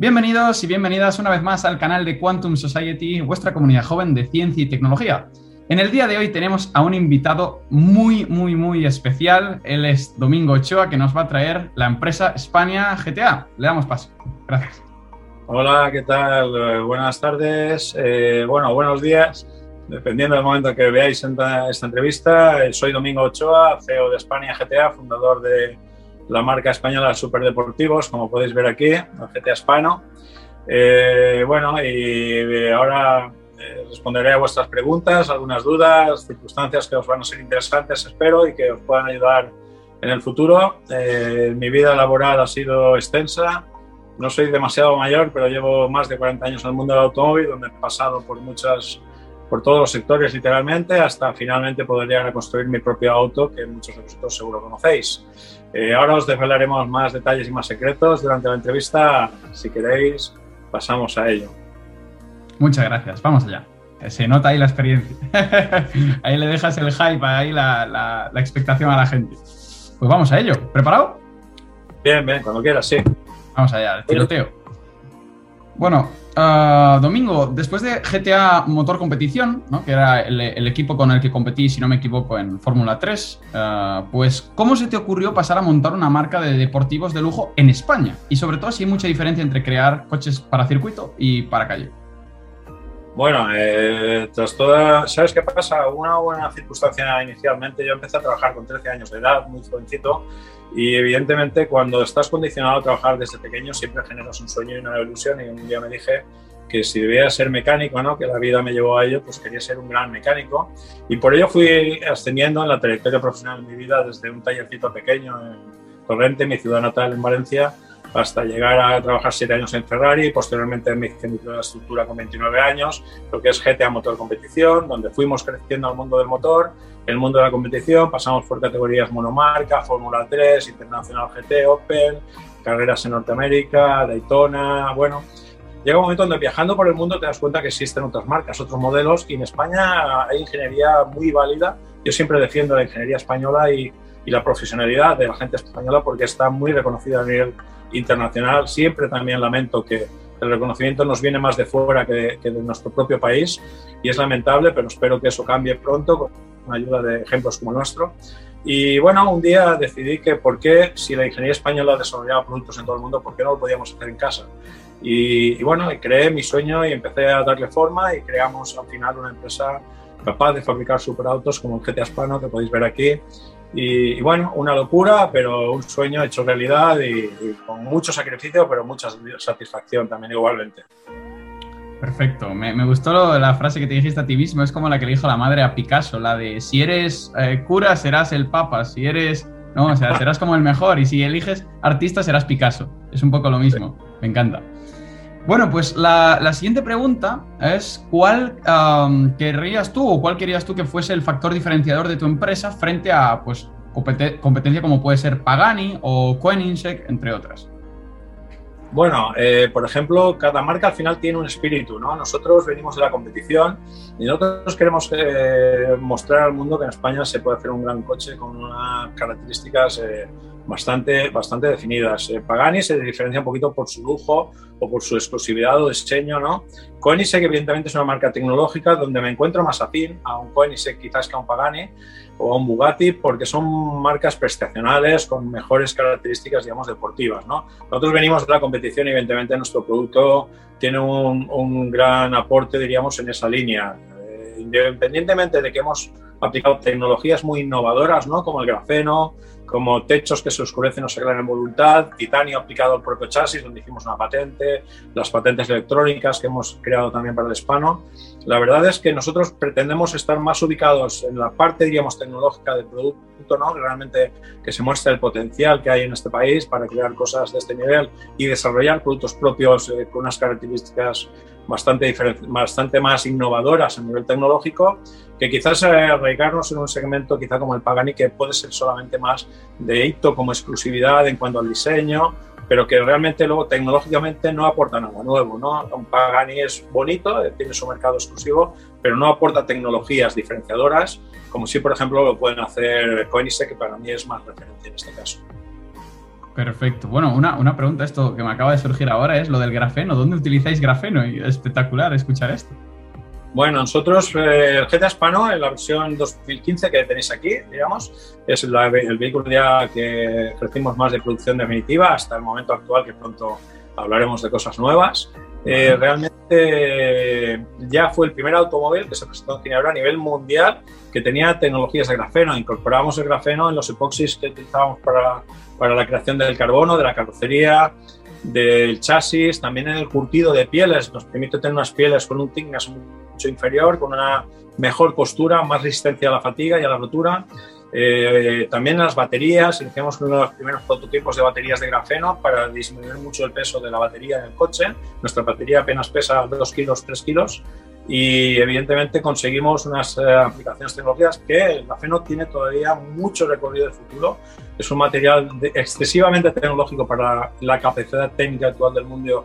Bienvenidos y bienvenidas una vez más al canal de Quantum Society, vuestra comunidad joven de ciencia y tecnología. En el día de hoy tenemos a un invitado muy, muy, muy especial. Él es Domingo Ochoa, que nos va a traer la empresa España GTA. Le damos paso. Gracias. Hola, ¿qué tal? Eh, buenas tardes. Eh, bueno, buenos días. Dependiendo del momento que veáis esta, entrevista, eh, soy Domingo Ochoa, CEO de España GTA, fundador de la marca española Superdeportivos, como podéis ver aquí, GTA Hispano. Eh, bueno, y ahora eh, responderé a vuestras preguntas, algunas dudas, circunstancias que os van a ser interesantes, espero, y que os puedan ayudar en el futuro. Eh, mi vida laboral ha sido extensa. No soy demasiado mayor, pero llevo más de 40 años en el mundo del automóvil, donde he pasado por muchas por todos los sectores literalmente, hasta finalmente poder llegar a construir mi propio auto, que muchos de vosotros seguro conocéis. Eh, ahora os desvelaremos más detalles y más secretos durante la entrevista. Si queréis, pasamos a ello. Muchas gracias. Vamos allá. Eh, se nota ahí la experiencia. ahí le dejas el hype, ahí la, la, la, expectación a la gente. Pues vamos a ello. ¿Preparado? Bien, bien, cuando quieras, sí. Vamos allá, el tiroteo. Bueno, uh, Domingo, después de GTA Motor Competición, ¿no? que era el, equipo con el que competí, si no me equivoco, en Fórmula 3, uh, pues ¿cómo se te ocurrió pasar a montar una marca de deportivos de lujo en España? Y sobre todo si hay mucha diferencia entre crear coches para circuito y para calle. Bueno, eh, tras toda, ¿sabes qué pasa? Una buena circunstancia inicialmente, yo empecé a trabajar con 13 años de edad, muy jovencito, y evidentemente cuando estás condicionado a trabajar desde pequeño siempre generas un sueño y una ilusión y un día me dije que si debía ser mecánico, ¿no? que la vida me llevó a ello, pues quería ser un gran mecánico y por ello fui ascendiendo en la trayectoria profesional de mi vida desde un tallercito pequeño en Torrente, mi ciudad natal en Valencia, hasta llegar a trabajar siete años en Ferrari, posteriormente me hice mi estructura con 29 años, lo que es GTA Motor Competición, donde fuimos creciendo al mundo del motor, el mundo de la competición, pasamos por categorías monomarca, Fórmula 3, Internacional GT, Open, carreras en Norteamérica, Daytona, bueno, llega un momento donde viajando por el mundo te das cuenta que existen otras marcas, otros modelos, y en España hay ingeniería muy válida, yo siempre defiendo la ingeniería española y, y la profesionalidad de la gente española porque está muy reconocida a nivel internacional. Siempre también lamento que el reconocimiento nos viene más de fuera que de, que de, nuestro propio país y es lamentable, pero espero que eso cambie pronto con ayuda de ejemplos como el nuestro. Y bueno, un día decidí que por qué, si la ingeniería española desarrollaba productos en todo el mundo, ¿por qué no lo podíamos hacer en casa? Y, y bueno, y creé mi sueño y empecé a darle forma y creamos al final una empresa capaz de fabricar superautos como el GTA Hispano que podéis ver aquí. Y, bueno, una locura, pero un sueño hecho realidad y, con mucho sacrificio, pero mucha satisfacción también igualmente. Perfecto, me, me, gustó la frase que te dijiste a ti mismo, es como la que le dijo la madre a Picasso, la de si eres eh, cura serás el papa, si eres, no, o sea, serás como el mejor. Y si eliges artista serás Picasso, es un poco lo mismo, me encanta. Bueno, pues la, siguiente pregunta es ¿cuál querrías tú o cuál querías tú que fuese el factor diferenciador de tu empresa frente a pues, competencia como puede ser Pagani o Koenigsegg, entre otras? Bueno, eh, por ejemplo, cada marca al final tiene un espíritu, ¿no? Nosotros venimos de la competición y nosotros queremos eh, mostrar al mundo que en España se puede hacer un gran coche con unas características eh, bastante, bastante definidas. Eh, Pagani se diferencia un poquito por su lujo o por su exclusividad o diseño, ¿no? Koenigsegg evidentemente es una marca tecnológica donde me encuentro más afín a un Koenigsegg quizás que a un Pagani o a un Bugatti porque son marcas prestacionales con mejores características, digamos, deportivas, ¿no? Nosotros venimos de la competición y evidentemente nuestro producto tiene un, un gran aporte, diríamos, en esa línea. Eh, independientemente de que hemos aplicado tecnologías muy innovadoras, ¿no? Como el grafeno, como techos que se oscurecen o se aclaran en voluntad, titanio aplicado al propio chasis, donde hicimos una patente, las patentes electrónicas que hemos creado también para el hispano. La verdad es que nosotros pretendemos estar más ubicados en la parte, diríamos, tecnológica del producto, ¿no? Realmente que se muestre el potencial que hay en este país para crear cosas de este nivel y desarrollar productos propios eh, con unas características bastante, bastante más innovadoras a nivel tecnológico, que quizás arraigarnos en un segmento quizá como el Pagani, que puede ser solamente más de hito como exclusividad en cuanto al diseño, pero que realmente luego tecnológicamente no aporta nada nuevo. ¿no? Un Pagani es bonito, eh, tiene su mercado exclusivo, pero no aporta tecnologías diferenciadoras, como si, por ejemplo, lo pueden hacer Koenigsegg, que para mí es más referente en este caso. Perfecto. Bueno, una, una, pregunta, esto que me acaba de surgir ahora es lo del grafeno. ¿Dónde utilizáis grafeno? Espectacular escuchar esto. Bueno, nosotros, eh, el GTA Hispano, en la versión 2015 que tenéis aquí, digamos, es el vehículo ya que ofrecimos más de producción definitiva hasta el momento actual, que pronto hablaremos de cosas nuevas. Eh, realmente ya fue el primer automóvil que se presentó en Ginebra a nivel mundial que tenía tecnologías de grafeno. Incorporábamos el grafeno en los epoxis que utilizábamos para, para la creación del carbono, de la carrocería, del chasis, también en el curtido de pieles. Nos permite tener unas pieles con un thickness mucho inferior, con una mejor postura, más resistencia a la fatiga y a la rotura. Eh, también las baterías, iniciamos uno de los primeros prototipos de baterías de grafeno para disminuir mucho el peso de la batería en el coche. Nuestra batería apenas pesa 2 kilos, 3 kilos y evidentemente conseguimos unas eh, aplicaciones tecnológicas que el grafeno tiene todavía mucho recorrido de futuro. Es un material excesivamente tecnológico para la capacidad técnica actual del mundo,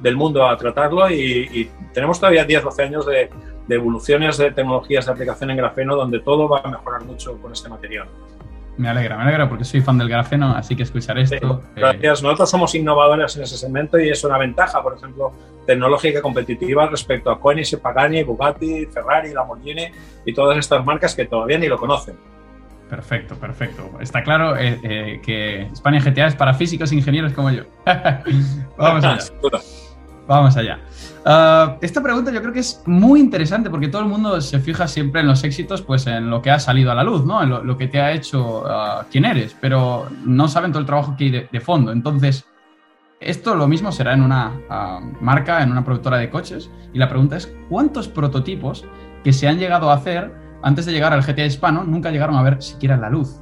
del mundo a tratarlo y, tenemos todavía 10-12 años de, de evoluciones de tecnologías de aplicación en grafeno donde todo va a mejorar mucho con este material. Me alegra, me alegra porque soy fan del grafeno, así que escuchar esto. Eh, gracias. Nosotros somos innovadores en ese segmento y es una ventaja, por ejemplo, tecnológica competitiva respecto a Koenigsegg, Pagani, Bugatti, Ferrari, Lamborghini y todas estas marcas que todavía ni lo conocen. Perfecto, perfecto. Está claro eh, eh, que España GTA es para físicos e ingenieros como yo. Vamos allá. Vamos allá. Ah, esta pregunta yo creo que es muy interesante porque todo el mundo se fija siempre en los éxitos, pues en lo que ha salido a la luz, ¿no? En lo, que te ha hecho uh, quién eres, pero no saben todo el trabajo que hay de, fondo. Entonces, esto lo mismo será en una ah, marca, en una productora de coches. Y la pregunta es, ¿cuántos prototipos que se han llegado a hacer antes de llegar al GTA hispano nunca llegaron a ver siquiera la luz?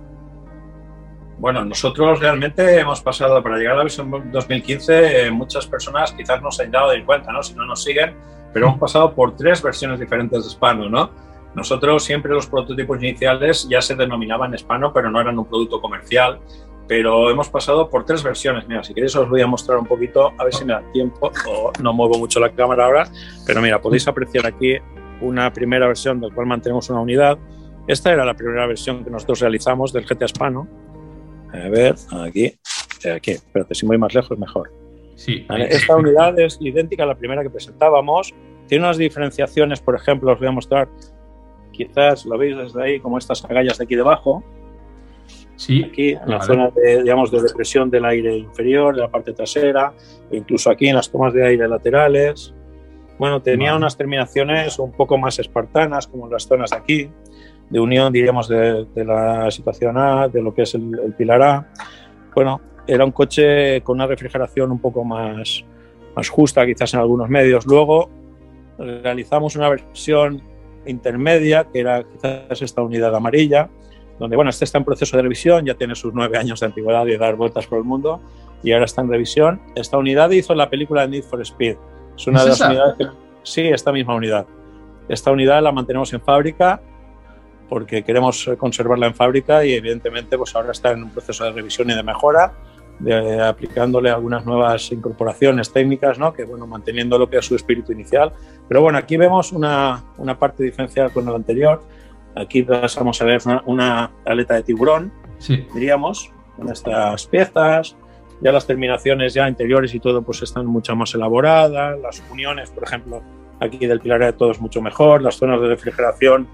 Bueno, nosotros realmente hemos pasado, para llegar a la versión 2015, eh, muchas personas quizás no se han dado de cuenta, ¿no? Si no nos siguen, pero hemos pasado por tres versiones diferentes de Spano, ¿no? Nosotros siempre los prototipos iniciales ya se denominaban Spano, pero no eran un producto comercial. Pero hemos pasado por tres versiones. Mira, si queréis os voy a mostrar un poquito, a ver si me da tiempo. O no muevo mucho la cámara ahora, pero mira, podéis apreciar aquí una primera versión del cual mantenemos una unidad. Esta era la primera versión que nosotros realizamos del GTA Spano a ver, aquí, aquí, espérate, si voy más lejos mejor. Sí. Esta unidad es idéntica a la primera que presentábamos. Tiene unas diferenciaciones, por ejemplo, os voy a mostrar, quizás lo veis desde ahí, como estas agallas de aquí debajo. Sí. Aquí, en la zona de, digamos, de depresión del aire inferior, de la parte trasera, e incluso aquí en las tomas de aire laterales. Bueno, tenía unas terminaciones un poco más espartanas, como en las zonas de aquí de unión, diríamos, de, la situación A, de lo que es el, pilar A. Bueno, era un coche con una refrigeración un poco más, más justa, quizás en algunos medios. Luego realizamos una versión intermedia, que era quizás esta unidad amarilla, donde, bueno, este está en proceso de revisión, ya tiene sus nueve años de antigüedad y de dar vueltas por el mundo, y ahora está en revisión. Esta unidad hizo la película de Need for Speed. Es una de las unidades que... Sí, esta misma unidad. Esta unidad la mantenemos en fábrica porque queremos conservarla en fábrica y evidentemente pues ahora está en un proceso de revisión y de mejora, de, aplicándole algunas nuevas incorporaciones técnicas, ¿no? que bueno, manteniendo lo que es su espíritu inicial. Pero bueno, aquí vemos una, una parte diferencial con el anterior. Aquí pasamos a ver una, aleta de tiburón, sí. diríamos, con estas piezas. Ya las terminaciones ya interiores y todo pues están mucho más elaboradas. Las uniones, por ejemplo, aquí del pilar de todo es mucho mejor. Las zonas de refrigeración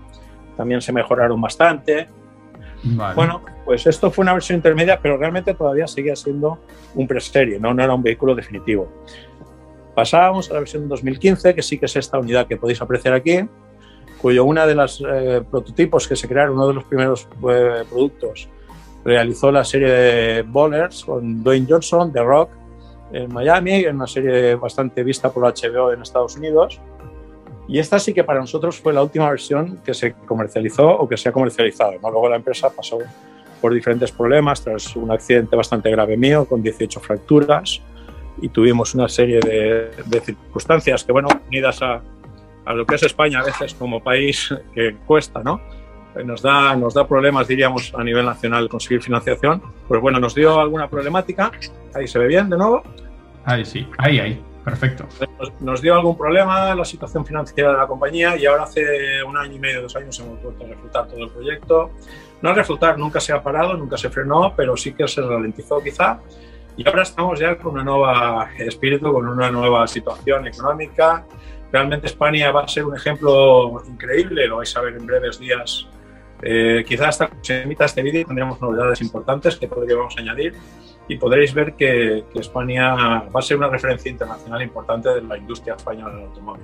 también se mejoraron bastante. Bueno, pues esto fue una versión intermedia, pero realmente todavía seguía siendo un preserie, ¿no? no era un vehículo definitivo. Pasábamos a la versión 2015, que sí que es esta unidad que podéis apreciar aquí, cuyo una de los eh, prototipos que se crearon, uno de los primeros eh, productos, realizó la serie de Bowlers con Dwayne Johnson, The Rock, en Miami, en una serie bastante vista por HBO en Estados Unidos. Y esta sí que para nosotros fue la última versión que se comercializó o que se ha comercializado. Luego la empresa pasó por diferentes problemas tras un accidente bastante grave mío con 18 fracturas y tuvimos una serie de, circunstancias que, bueno, unidas a, a, lo que es España a veces como país que cuesta, ¿no? Nos da, nos da problemas, diríamos, a nivel nacional conseguir financiación. Pues bueno, nos dio alguna problemática. Ahí se ve bien de nuevo. Ahí sí, ahí, ahí. Perfecto. Nos, dio algún problema la situación financiera de la compañía y ahora hace un año y medio, dos años hemos vuelto a reflotar todo el proyecto. No reflotar, nunca se ha parado, nunca se frenó, pero sí que se ralentizó quizá. Y ahora estamos ya con un nuevo espíritu, con una nueva situación económica. Realmente España va a ser un ejemplo increíble, lo vais a ver en breves días. Eh, quizás hasta que se emita este vídeo tendremos novedades importantes que podríamos añadir y podréis ver que, que, España va a ser una referencia internacional importante de la industria española del automóvil.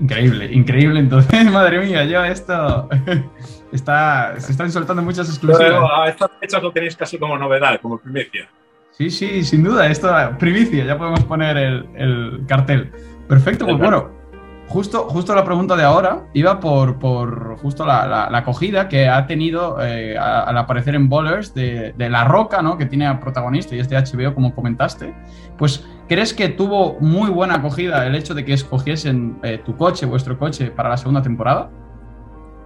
Increíble, increíble. Entonces, madre mía, yo esto está, se están soltando muchas exclusivas. Pero a estas fechas lo tenéis casi como novedad, como primicia. Sí, sí, sin duda, esto primicia, ya podemos poner el, el cartel. Perfecto, pues bueno, justo, justo la pregunta de ahora iba por, por justo la, la, acogida que ha tenido eh, al aparecer en Bowlers de, de, La Roca, ¿no? que tiene a protagonista y este HBO, como comentaste. Pues, ¿crees que tuvo muy buena acogida el hecho de que escogiesen eh, tu coche, vuestro coche, para la segunda temporada?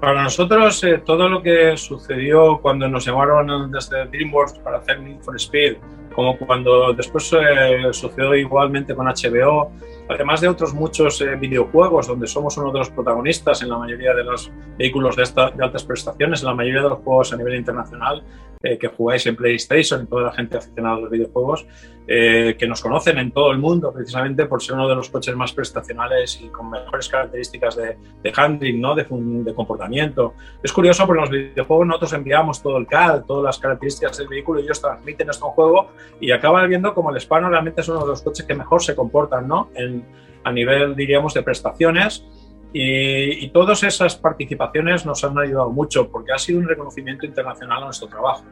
Para nosotros, eh, todo lo que sucedió cuando nos llamaron desde DreamWorks para hacer Need for Speed, como cuando después eh, sucedió igualmente con HBO, además de otros muchos eh, videojuegos donde somos uno de los protagonistas en la mayoría de los vehículos de, esta, de altas prestaciones, en la mayoría de los juegos a nivel internacional, eh, que jugáis en PlayStation, y toda la gente aficionada a los videojuegos, eh, que nos conocen en todo el mundo precisamente por ser uno de los coches más prestacionales y con mejores características de, de handling, ¿no? de, de, comportamiento. Es curioso porque en los videojuegos nosotros enviamos todo el CAD, todas las características del vehículo y ellos transmiten esto en juego y acaban viendo como el Hispano realmente es uno de los coches que mejor se comportan ¿no? en, a nivel, diríamos, de prestaciones y, y, todas esas participaciones nos han ayudado mucho porque ha sido un reconocimiento internacional a nuestro trabajo.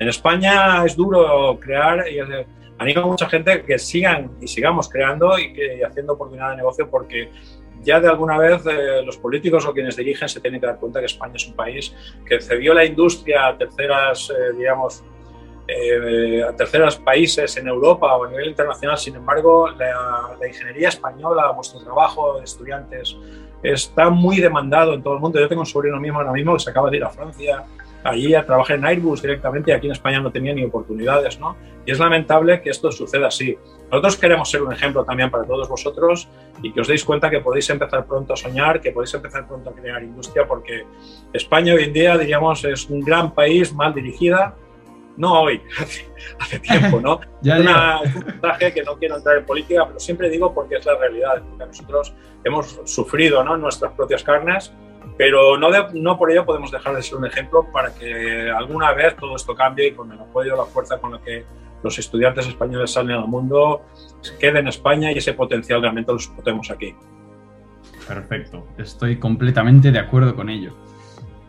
En España es duro crear y animo a mucha gente que sigan y sigamos creando y, que, y haciendo oportunidad de negocio porque ya de alguna vez eh, los políticos o quienes dirigen se tienen que dar cuenta que España es un país que cedió la industria a terceras, eh, digamos, eh, a terceros países en Europa o a nivel internacional. Sin embargo, la, la ingeniería española, vuestro trabajo de estudiantes, está muy demandado en todo el mundo. Yo tengo un sobrino mismo ahora mismo que se acaba de ir a Francia, allí a trabajar en Airbus directamente y aquí en España no tenía ni oportunidades, ¿no? Y es lamentable que esto suceda así. Nosotros queremos ser un ejemplo también para todos vosotros y que os deis cuenta que podéis empezar pronto a soñar, que podéis empezar pronto a crear industria, porque España hoy en día, diríamos, es un gran país mal dirigida, no hoy, hace, hace tiempo, ¿no? ya, Una, un mensaje que no quiero entrar en política, pero siempre digo porque es la realidad, porque nosotros hemos sufrido ¿no? nuestras propias carnes, pero no, por ello podemos dejar de ser un ejemplo para que alguna vez todo esto cambie y con el apoyo la fuerza con la que los estudiantes españoles salen al mundo quede en España y ese potencial realmente lo explotemos aquí. Perfecto, estoy completamente de acuerdo con ello.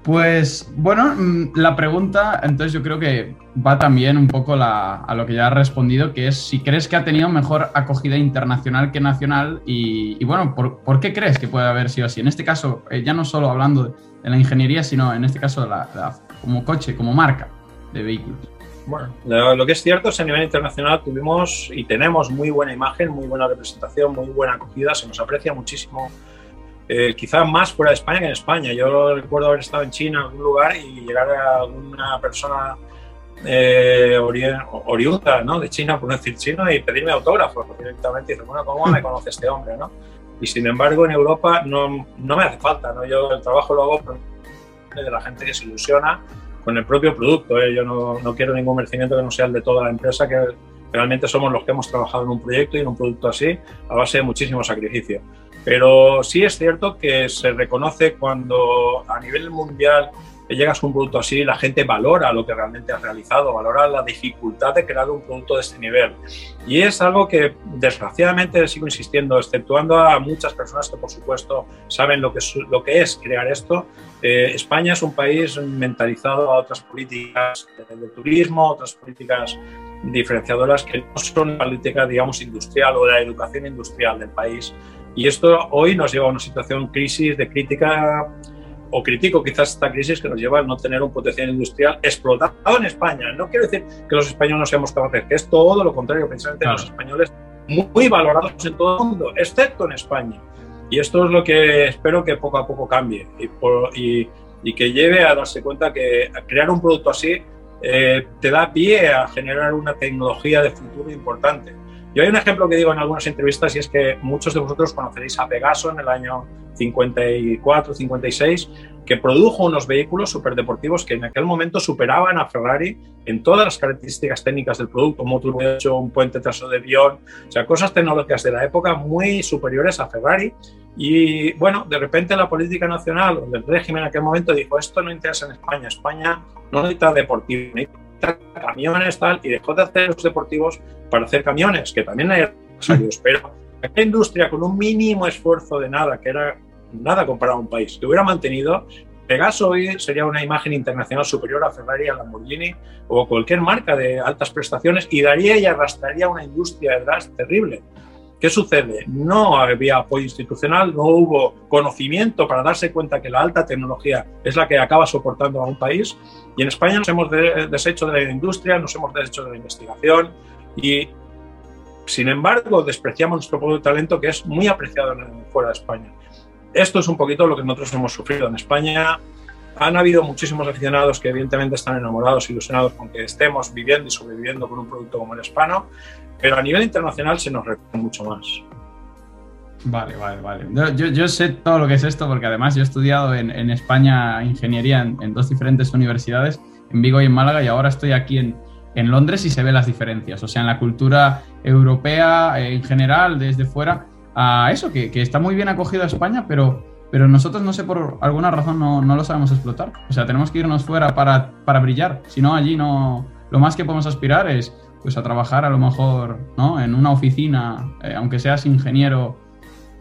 Pues bueno, la pregunta entonces yo creo que va también un poco a lo que ya has respondido, que es si crees que ha tenido mejor acogida internacional que nacional y, bueno, ¿por, ¿por, qué crees que puede haber sido así? En este caso, eh, ya no solo hablando de, de, la ingeniería, sino en este caso la, la, como coche, como marca de vehículos. Bueno, lo que es cierto es que a nivel internacional tuvimos y tenemos muy buena imagen, muy buena representación, muy buena acogida, se nos aprecia muchísimo eh, quizás más fuera de España que en España. Yo recuerdo haber estado en China en algún lugar y llegar a alguna persona eh, ori oriunda ¿no? de China, por no decir chino, y pedirme autógrafos directamente. Y decir, bueno, ¿cómo me conoce este hombre? ¿no? Y sin embargo, en Europa no, no me hace falta. ¿no? Yo el trabajo lo hago de la gente que se ilusiona con el propio producto. ¿eh? Yo no, no quiero ningún merecimiento que no sea el de toda la empresa, que realmente somos los que hemos trabajado en un proyecto y en un producto así a base de muchísimo sacrificio. Pero sí es cierto que se reconoce cuando a nivel mundial llegas a un producto así, la gente valora lo que realmente has realizado, valora la dificultad de crear un producto de este nivel. Y es algo que desgraciadamente sigo insistiendo, exceptuando a muchas personas que por supuesto saben lo que es, lo que es crear esto. Eh, España es un país mentalizado a otras políticas de turismo, otras políticas diferenciadoras que no son política, digamos, industrial o la educación industrial del país. Y esto hoy nos lleva a una situación crisis de crítica, o critico quizás esta crisis que nos lleva a no tener un potencial industrial explotado en España. No quiero decir que los españoles no seamos capaces, que es todo lo contrario, precisamente claro. los españoles muy valorados en todo el mundo, excepto en España. Y esto es lo que espero que poco a poco cambie y, por, y, y que lleve a darse cuenta que crear un producto así eh, te da pie a generar una tecnología de futuro importante. Yo hay un ejemplo que digo en algunas entrevistas y es que muchos de vosotros conoceréis a Pegaso en el año 54, 56, que produjo unos vehículos superdeportivos que en aquel momento superaban a Ferrari en todas las características técnicas del producto, un motor hecho, un puente trasero de avión, o sea, cosas tecnológicas de la época muy superiores a Ferrari. Y bueno, de repente la política nacional, el régimen en aquel momento dijo, esto no interesa en España, España no necesita deportivo, necesita camiones, tal, y dejó de hacer los deportivos para hacer camiones, que también hay necesarios, pero aquella industria con un mínimo esfuerzo de nada, que era nada comparado a un país. Que hubiera mantenido, Pegaso hoy sería una imagen internacional superior a Ferrari, a Lamborghini o cualquier marca de altas prestaciones y daría y arrastraría una industria detrás terrible. ¿Qué sucede? No había apoyo institucional, no hubo conocimiento para darse cuenta que la alta tecnología es la que acaba soportando a un país. Y en España nos hemos deshecho de la industria, nos hemos deshecho de la investigación y, sin embargo, despreciamos nuestro de talento que es muy apreciado fuera de España esto es un poquito lo que nosotros hemos sufrido en España. Han habido muchísimos aficionados que evidentemente están enamorados, ilusionados con que estemos viviendo y sobreviviendo con un producto como el hispano, pero a nivel internacional se nos requiere mucho más. Vale, vale, vale. Yo, sé todo lo que es esto porque además yo he estudiado en, España ingeniería en, dos diferentes universidades, en Vigo y en Málaga, y ahora estoy aquí en, en Londres y se ven las diferencias. O sea, en la cultura europea en general, desde fuera, a eso, que, está muy bien acogido a España, pero, pero nosotros, no sé, por alguna razón no, lo sabemos explotar. O sea, tenemos que irnos fuera para, para brillar. Si no, allí no. Lo más que podemos aspirar es pues a trabajar a lo mejor ¿no? en una oficina, eh, aunque seas ingeniero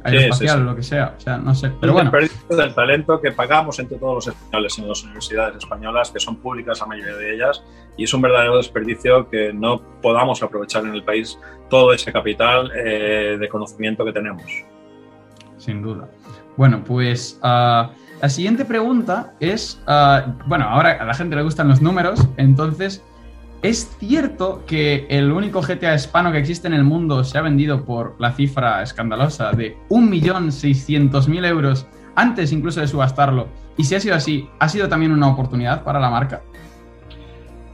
aeroespacial o lo que sea. O sea, no sé. Pero bueno. El desperdicio del talento que pagamos entre todos los españoles en las universidades españolas, que son públicas la mayoría de ellas, y es un verdadero desperdicio que no podamos aprovechar en el país todo ese capital eh, de conocimiento que tenemos. Sin duda. Bueno, pues ah, la siguiente pregunta es, ah, bueno, ahora a la gente le gustan los números, entonces, ¿Es cierto que el único GTA hispano que existe en el mundo se ha vendido por la cifra escandalosa de 1.600.000 euros antes incluso de subastarlo? Y si ha sido así, ¿ha sido también una oportunidad para la marca?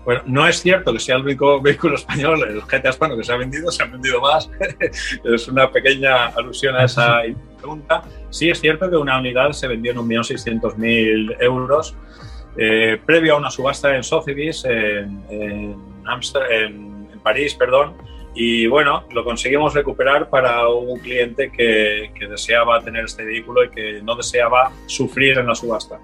Bueno, no es cierto que sea el único vehículo español, el GTA hispano que se ha vendido, se han vendido más. es una pequeña alusión a esa pregunta. Sí es cierto que una unidad se vendió en 1.600.000 euros eh, previo a una subasta en Sotheby's, en, en, en, París, perdón, y bueno, lo conseguimos recuperar para un cliente que, que, deseaba tener este vehículo y que no deseaba sufrir en la subasta.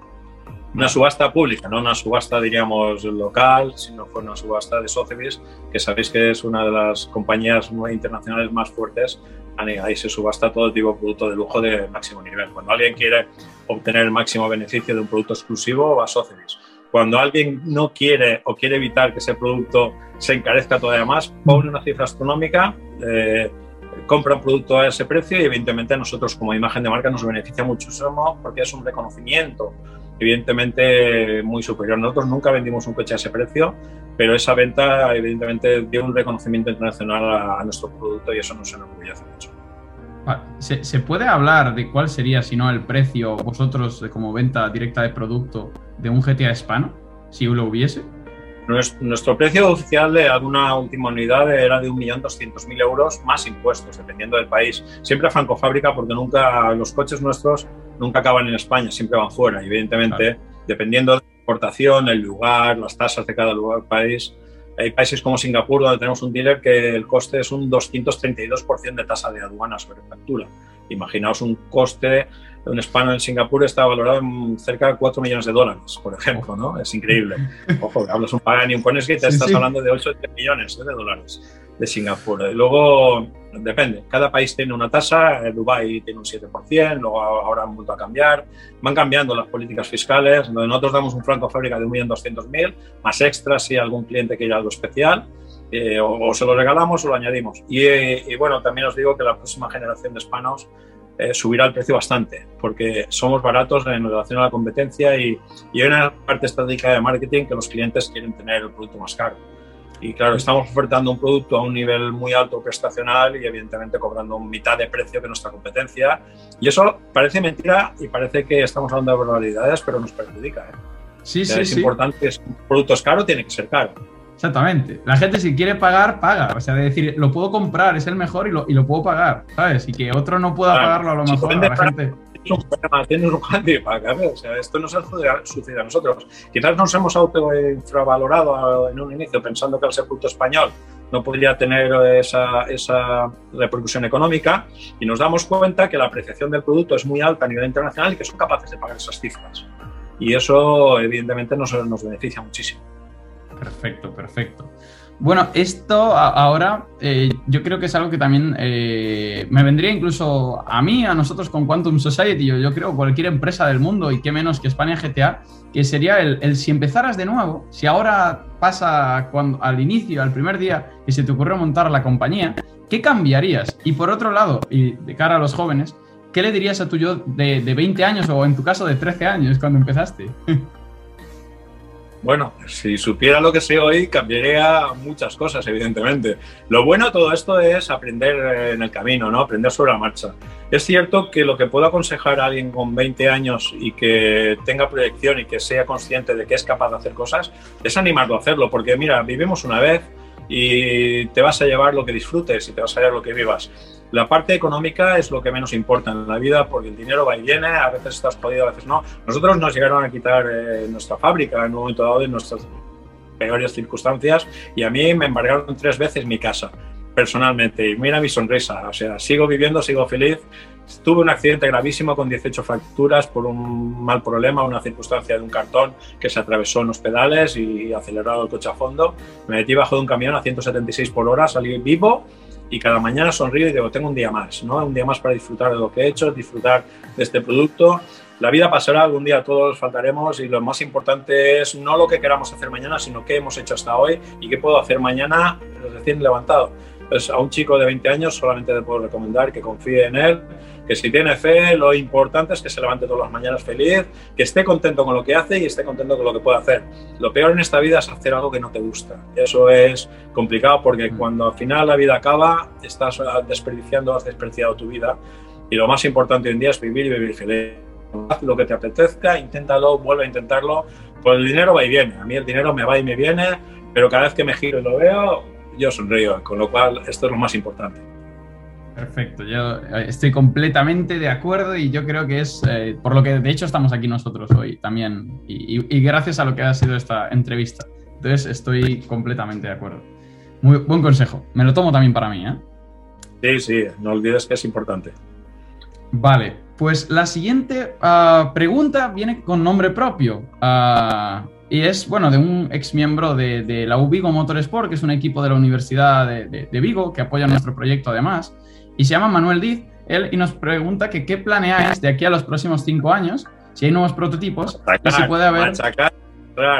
Una subasta pública, no una subasta, diríamos, local, sino fue una subasta de Sotheby's, que sabéis que es una de las compañías internacionales más fuertes. Ahí se subasta todo tipo de producto de lujo de máximo nivel. Cuando alguien quiere obtener el máximo beneficio de un producto exclusivo, va a Sotheby's. Cuando alguien no quiere o quiere evitar que ese producto se encarezca todavía más, pone una cifra astronómica, eh, compra un producto a ese precio y evidentemente a nosotros como imagen de marca nos beneficia muchísimo porque es un reconocimiento evidentemente muy superior. Nosotros nunca vendimos un coche a ese precio, pero esa venta evidentemente dio un reconocimiento internacional a, a nuestro producto y eso nos enorgullece mucho. ¿Se, puede hablar de cuál sería, si no, el precio vosotros como venta directa de producto de un GTA hispano, si lo hubiese? Nuestro precio oficial de alguna última unidad era de 1.200.000 euros más impuestos, dependiendo del país. Siempre a franco fábrica, porque nunca los coches nuestros nunca acaban en España, siempre van fuera. Y evidentemente, dependiendo de la exportación, el lugar, las tasas de cada lugar, país, hay países como Singapur donde tenemos un dealer que el coste es un 232% de tasa de aduana sobre factura. Imaginaos un coste un hispano en Singapur está valorado en cerca de 4 millones de dólares, por ejemplo, ¿no? Es increíble. Ojo, hablas un pagan y un que te estás hablando de 8 millones de dólares de Singapur. Y luego, depende, cada país tiene una tasa, Dubái tiene un 7%, luego ahora han vuelto a cambiar, van cambiando las políticas fiscales, donde nosotros damos un franco fábrica de 1.200.000, más extras si algún cliente quiere algo especial, eh, o, se lo regalamos o lo añadimos. Y, bueno, también os digo que la próxima generación de hispanos eh, subirá el precio bastante, porque somos baratos en relación a la competencia y, y hay una parte estratégica de marketing que los clientes quieren tener el producto más caro. Y claro, estamos ofertando un producto a un nivel muy alto prestacional y evidentemente cobrando mitad de precio que nuestra competencia. Y eso parece mentira y parece que estamos hablando de barbaridades, pero nos perjudica. ¿eh? Sí, sí, es importante, es un producto es caro, tiene que ser caro. Exactamente. La gente si quiere pagar, paga. O sea, de decir, lo puedo comprar, es el mejor y lo, y lo puedo pagar, ¿sabes? Y que otro no pueda pagarlo a lo mejor. la gente... O sea, esto nos sucede a nosotros. Quizás nos hemos auto-infravalorado en un inicio pensando que el ser producto español no podría tener esa, esa, repercusión económica y nos damos cuenta que la apreciación del producto es muy alta a nivel internacional y que son capaces de pagar esas cifras. Y eso, evidentemente, nos, nos beneficia muchísimo. Perfecto, perfecto. Bueno, esto ahora eh, yo creo que es algo que también eh, me vendría incluso a mí, a nosotros con Quantum Society, yo, yo creo cualquier empresa del mundo y qué menos que España GTA, que sería el, si empezaras de nuevo, si ahora pasa cuando, al inicio, al primer día que se te ocurrió montar la compañía, ¿qué cambiarías? Y por otro lado, y de cara a los jóvenes, ¿qué le dirías a tu yo de, de 20 años o en tu caso de 13 años cuando empezaste? Bueno, si supiera lo que sé hoy, cambiaría muchas cosas, evidentemente. Lo bueno de todo esto es aprender eh, en el camino, ¿no? Aprender sobre la marcha. Es cierto que lo que puedo aconsejar a alguien con 20 años y que tenga proyección y que sea consciente de que es capaz de hacer cosas, es animarlo a hacerlo, porque mira, vivimos una vez y te vas a llevar lo que disfrutes y te vas a llevar lo que vivas. La parte económica es lo que menos importa en la vida porque el dinero va y viene, a veces estás jodido, a veces no. Nosotros nos llegaron a quitar eh, nuestra fábrica en un momento dado de nuestras peores circunstancias y a mí me embargaron tres veces mi casa personalmente y mira mi sonrisa, o sea, sigo viviendo, sigo feliz. Tuve un accidente gravísimo con 18 fracturas por un mal problema, una circunstancia de un cartón que se atravesó en los pedales y acelerado el coche a fondo. Me metí bajo de un camión a 176 por hora, salí vivo y cada mañana sonrío y digo, tengo un día más, ¿no? Un día más para disfrutar de lo que he hecho, disfrutar de este producto. La vida pasará, algún día todos faltaremos y lo más importante es no lo que queramos hacer mañana, sino qué hemos hecho hasta hoy y qué puedo hacer mañana recién levantado. Pues a un chico de 20 años solamente le puedo recomendar que confíe en él, que si tiene fe, lo importante es que se levante todas las mañanas feliz, que esté contento con lo que hace y esté contento con lo que puede hacer. Lo peor en esta vida es hacer algo que no te gusta. Eso es complicado porque mm. cuando al final la vida acaba, estás desperdiciando, has desperdiciado tu vida. Y lo más importante hoy en día es vivir y vivir feliz. Haz lo que te apetezca, inténtalo, vuelve a intentarlo. Pues el dinero va y viene. A mí el dinero me va y me viene, pero cada vez que me giro y lo veo, yo sonrío, con lo cual esto es lo más importante. Perfecto, yo eh, estoy completamente de acuerdo y yo creo que es eh, por lo que de hecho estamos aquí nosotros hoy también y, gracias a lo que ha sido esta entrevista. Entonces estoy completamente de acuerdo. Muy buen consejo, me lo tomo también para mí. ¿eh? Sí, sí, no olvides que es importante. Vale, pues la siguiente ah, pregunta viene con nombre propio. Uh, y es, bueno, de un ex miembro de, de, la Vigo Motorsport, que es un equipo de la Universidad de, de, Vigo, que apoya nuestro proyecto además, y se llama Manuel Diz, él, y nos pregunta que qué planeáis de aquí a los próximos cinco años, si hay nuevos prototipos, y si puede haber...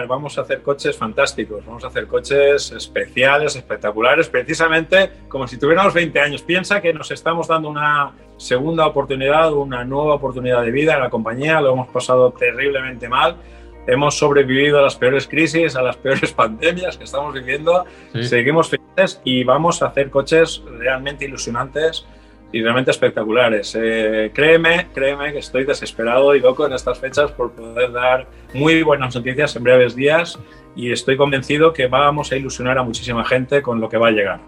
vamos a hacer coches fantásticos, vamos a hacer coches especiales, espectaculares, precisamente como si tuviéramos 20 años. Piensa que nos estamos dando una segunda oportunidad, una nueva oportunidad de vida en la compañía, lo hemos pasado terriblemente mal hemos sobrevivido a las peores crisis, a las peores pandemias que estamos viviendo, seguimos felices y vamos a hacer coches realmente ilusionantes y realmente espectaculares. Eh, créeme, créeme que estoy desesperado y loco en estas fechas por poder dar muy buenas noticias en breves días y estoy convencido que vamos a ilusionar a muchísima gente con lo que va a llegar.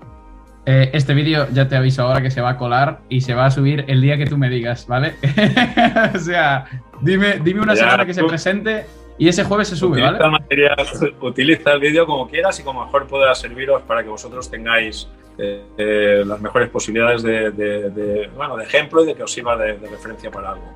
Eh, este vídeo ya te aviso ahora que se va a colar y se va a subir el día que tú me digas, ¿vale? o sea, dime, dime una semana que se presente y ese jueves se sube, utiliza El material, utiliza el vídeo como quieras y como mejor pueda serviros para que vosotros tengáis eh, eh, las mejores posibilidades de, bueno, de ejemplo y de que os sirva de, referencia para algo.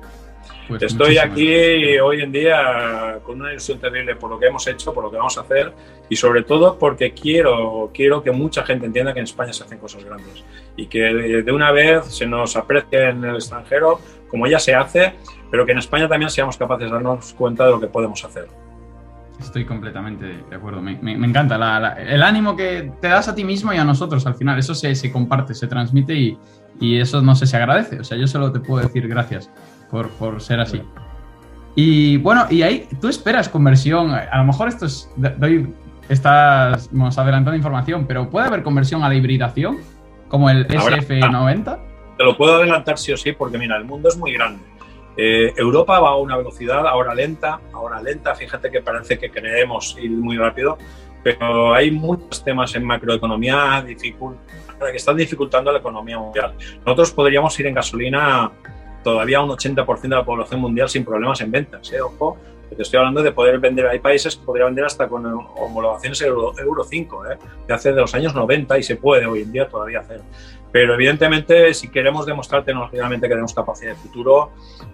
Pues Estoy aquí hoy en día con una ilusión terrible por lo que hemos hecho, por lo que vamos a hacer y sobre todo porque quiero, quiero que mucha gente entienda que en España se hacen cosas grandes y que de una vez se nos aprecie en el extranjero como ya se hace pero que en España también seamos capaces de darnos cuenta de lo que podemos hacer. Estoy completamente de acuerdo. Me, encanta el ánimo que te das a ti mismo y a nosotros al final. Eso se, se comparte, se transmite y, y, eso no sé, se agradece. O sea, yo solo te puedo decir gracias por, por ser así. Y bueno, y ahí tú esperas conversión. A lo mejor esto es. Doy, estamos adelantando información, pero ¿puede haber conversión a la hibridación? Como el SF90. Te lo puedo adelantar sí o sí, porque mira, el mundo es muy grande eh, Europa va a una velocidad ahora lenta, ahora lenta, fíjate que parece que creemos ir muy rápido, pero hay muchos temas en macroeconomía que están dificultando la economía mundial. Nosotros podríamos ir en gasolina todavía un 80% de la población mundial sin problemas en ventas. ¿eh? Ojo, te estoy hablando de poder vender. Hay países que podrían vender hasta con homologaciones Euro, Euro 5, ¿eh? de hace de los años 90 y se puede hoy en día todavía hacer. Pero evidentemente, si queremos demostrar tecnológicamente que tenemos capacidad de futuro,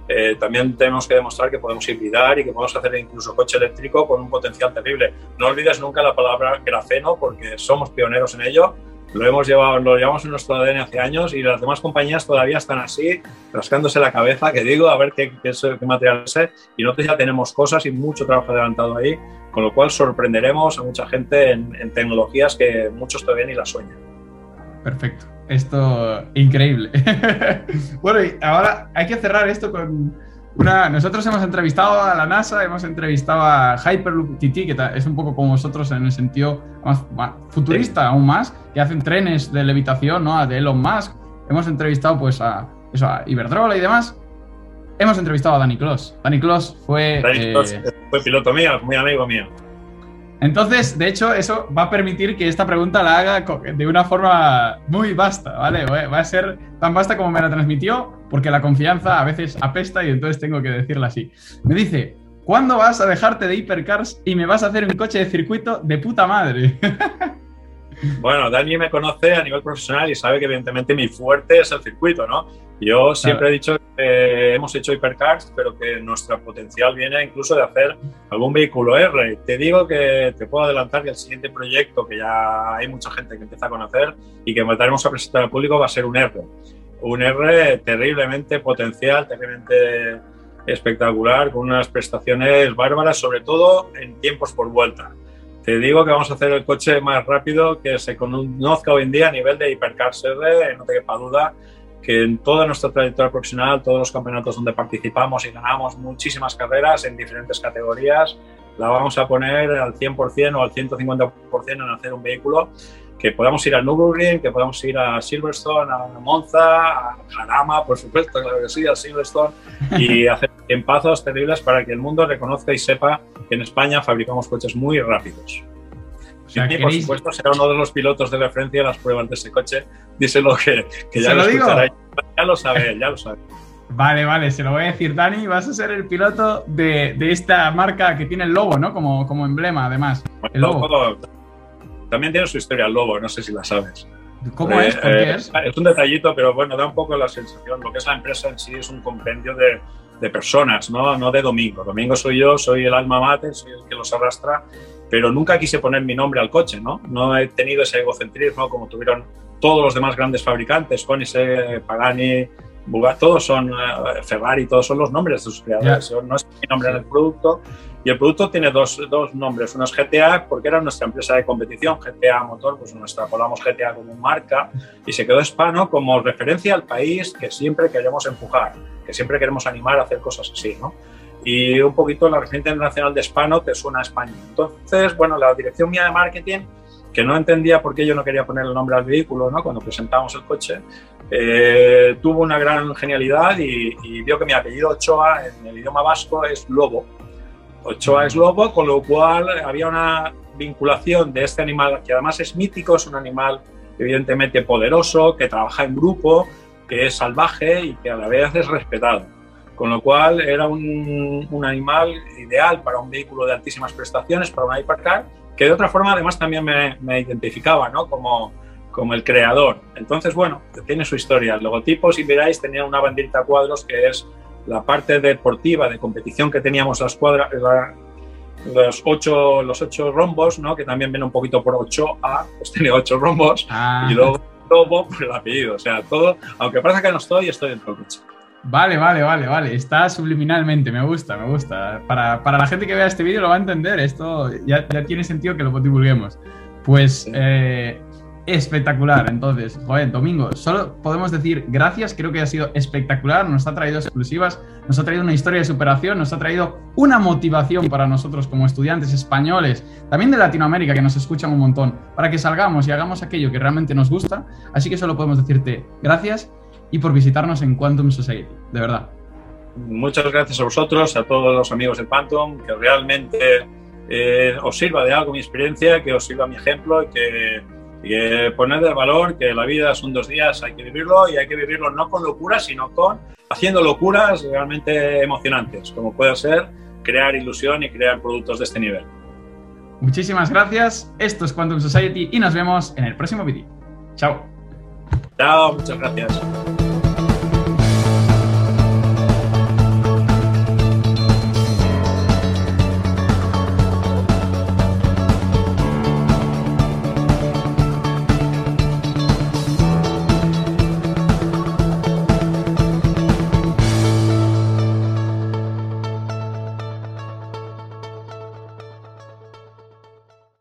eh, también tenemos que demostrar que podemos hibridar y que podemos hacer incluso coche eléctrico con un potencial terrible. No olvides nunca la palabra grafeno porque somos pioneros en ello lo hemos llevado, lo llevamos en nuestro ADN hace años y las demás compañías todavía están así, rascándose la cabeza, que digo, a ver qué, qué, qué material es. Y nosotros ya tenemos cosas y mucho trabajo adelantado ahí, con lo cual sorprenderemos a mucha gente en, en tecnologías que muchos todavía ni las sueñan. Perfecto. Esto, increíble. bueno, y ahora hay que cerrar esto con, nosotros hemos entrevistado a la NASA, hemos entrevistado a Hyperloop TT, que es un poco como vosotros en el sentido más, futurista aún más, que hacen trenes de levitación, ¿no? De Elon Musk. Hemos entrevistado pues a, eso, a Iberdrola y demás. Hemos entrevistado a Danny Kloss. Danny Kloss fue... Eh, fue piloto mío, muy amigo mío. Entonces, de hecho, eso va a permitir que esta pregunta la haga de una forma muy vasta, ¿vale? Va a ser tan vasta como me la transmitió, porque la confianza a veces apesta y entonces tengo que decirla así. Me dice, ¿cuándo vas a dejarte de hipercars y me vas a hacer un coche de circuito de puta madre? Bueno, Dani me conoce a nivel profesional y sabe que evidentemente mi fuerte es el circuito, ¿no? Yo siempre he dicho que hemos hecho hipercars, pero que nuestro potencial viene incluso de hacer algún vehículo R. Te digo que te puedo adelantar que el siguiente proyecto, que ya hay mucha gente que empieza a conocer y que empezaremos a presentar al público, va a ser un R. Un R terriblemente potencial, terriblemente espectacular, con unas prestaciones bárbaras, sobre todo en tiempos por vuelta. Te digo que vamos a hacer el coche más rápido que se conozca hoy en día a nivel de hipercars R, no te quepa duda que en toda nuestra trayectoria profesional, todos los campeonatos donde participamos y ganamos muchísimas carreras en diferentes categorías, la vamos a poner al 100% o al 150% en hacer un vehículo que podamos ir a Nürburgring, que podamos ir a Silverstone, a Monza, a Jarama, por supuesto, claro que sí, a Silverstone, y hacer empazos terribles para que el mundo reconozca y sepa que en España fabricamos coches muy rápidos. y por supuesto, será uno de los pilotos de referencia de las pruebas de ese coche. Díselo que, que ya lo, Ya lo sabe, ya lo sabe. Vale, vale, se lo voy a decir, Dani. Vas a ser el piloto de, de esta marca que tiene el lobo, ¿no? Como, como emblema, además. El lobo. También tiene su historia el lobo, no sé si la sabes. ¿Cómo es? ¿Por qué eh, es? Es un detallito, pero bueno, da un poco la sensación. Lo que es la empresa en sí es un compendio de, de personas, ¿no? no de Domingo. Domingo soy yo, soy el alma mater, soy el que los arrastra, pero nunca quise poner mi nombre al coche, ¿no? No he tenido ese egocentrismo como tuvieron todos los demás grandes fabricantes, Koenigsegg, Pagani, Bugatti, todos son eh, Ferrari, todos son los nombres de sus creadores. No es mi nombre en el producto. Y el producto tiene dos, dos, nombres. Uno es GTA, porque era nuestra empresa de competición. GTA Motor, pues nos extrapolamos GTA como marca y se quedó hispano como referencia al país que siempre queremos empujar, que siempre queremos animar a hacer cosas así, ¿no? Y un poquito la referencia internacional de hispano te suena a España. Entonces, bueno, la dirección mía de marketing que no entendía por qué yo no quería poner el nombre al vehículo ¿no? cuando presentamos el coche, eh, tuvo una gran genialidad y, y, vio que mi apellido Ochoa en el idioma vasco es lobo. Ochoa es lobo, con lo cual había una vinculación de este animal que además es mítico, es un animal evidentemente poderoso, que trabaja en grupo, que es salvaje y que a la vez es respetado. Con lo cual era un, un animal ideal para un vehículo de altísimas prestaciones, para una hipercar, que de otra forma además también me, me identificaba ¿no? como, como el creador. Entonces, bueno, tiene su historia. El logotipo, si miráis, tenía una banderita a cuadros que es la parte deportiva de competición que teníamos las cuadras, los ocho, los ocho rombos, ¿no? que también viene un poquito por 8A, pues tiene ocho rombos, ah. y luego lobo por el apellido. O sea, todo, aunque parece que no estoy, estoy dentro del coche. Vale, vale, vale, vale. Está subliminalmente, me gusta, me gusta. Para, para la gente que vea este vídeo lo va a entender. Esto ya, ya tiene sentido que lo divulguemos. Pues eh, espectacular. Entonces, joder, Domingo, solo podemos decir gracias. Creo que ha sido espectacular. Nos ha traído exclusivas, nos ha traído una historia de superación, nos ha traído una motivación para nosotros como estudiantes españoles, también de Latinoamérica, que nos escuchan un montón, para que salgamos y hagamos aquello que realmente nos gusta. Así que solo podemos decirte gracias y por visitarnos en Quantum Society, de verdad. Muchas gracias a vosotros, a todos los amigos de Quantum, que realmente eh, os sirva de algo mi experiencia, que os sirva mi ejemplo y que, y poned de valor que la vida son dos días, hay que vivirlo y hay que vivirlo no con locuras, sino con haciendo locuras realmente emocionantes, como puede ser crear ilusión y crear productos de este nivel. Muchísimas gracias. Esto es Quantum Society y nos vemos en el próximo vídeo. Chao. Chao, muchas gracias.